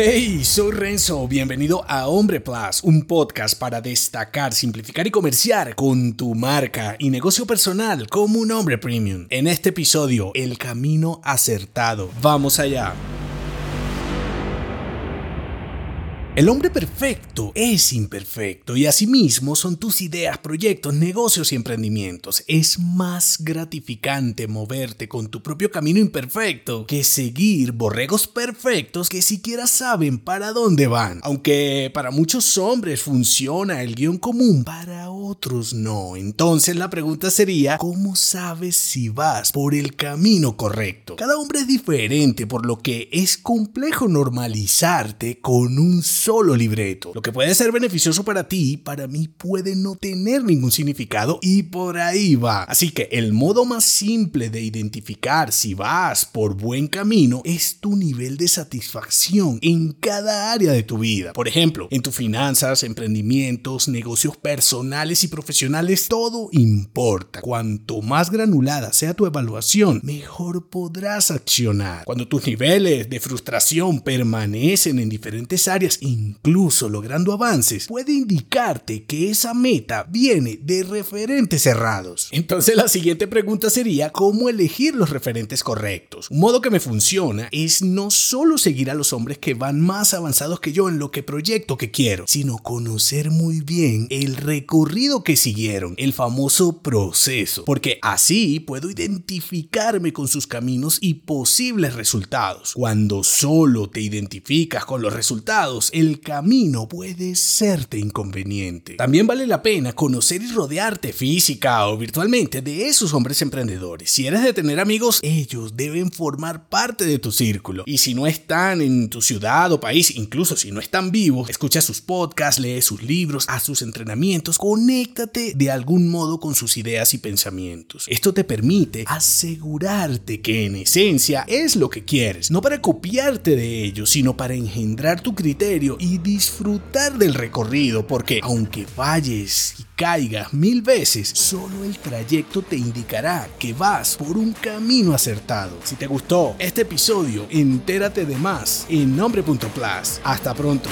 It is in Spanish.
Hey, soy Renzo, bienvenido a Hombre Plus, un podcast para destacar, simplificar y comerciar con tu marca y negocio personal como un hombre premium. En este episodio, el camino acertado. Vamos allá. El hombre perfecto es imperfecto y asimismo son tus ideas, proyectos, negocios y emprendimientos. Es más gratificante moverte con tu propio camino imperfecto que seguir borregos perfectos que siquiera saben para dónde van. Aunque para muchos hombres funciona el guion común, para otros no. Entonces la pregunta sería, ¿cómo sabes si vas por el camino correcto? Cada hombre es diferente, por lo que es complejo normalizarte con un solo libreto. Lo que puede ser beneficioso para ti, para mí puede no tener ningún significado y por ahí va. Así que el modo más simple de identificar si vas por buen camino es tu nivel de satisfacción en cada área de tu vida. Por ejemplo, en tus finanzas, emprendimientos, negocios personales y profesionales, todo importa. Cuanto más granulada sea tu evaluación, mejor podrás accionar. Cuando tus niveles de frustración permanecen en diferentes áreas, incluso logrando avances, puede indicarte que esa meta viene de referentes errados. Entonces la siguiente pregunta sería, ¿cómo elegir los referentes correctos? Un modo que me funciona es no solo seguir a los hombres que van más avanzados que yo en lo que proyecto que quiero, sino conocer muy bien el recorrido que siguieron, el famoso proceso, porque así puedo identificarme con sus caminos y posibles resultados. Cuando solo te identificas con los resultados, el camino puede serte inconveniente. También vale la pena conocer y rodearte física o virtualmente de esos hombres emprendedores. Si eres de tener amigos, ellos deben formar parte de tu círculo. Y si no están en tu ciudad o país, incluso si no están vivos, escucha sus podcasts, lee sus libros, haz sus entrenamientos, conéctate de algún modo con sus ideas y pensamientos. Esto te permite asegurarte que en esencia es lo que quieres, no para copiarte de ellos, sino para engendrar tu criterio y disfrutar del recorrido, porque aunque falles y caigas mil veces, solo el trayecto te indicará que vas por un camino acertado. Si te gustó este episodio, entérate de más en nombre.plus. Hasta pronto.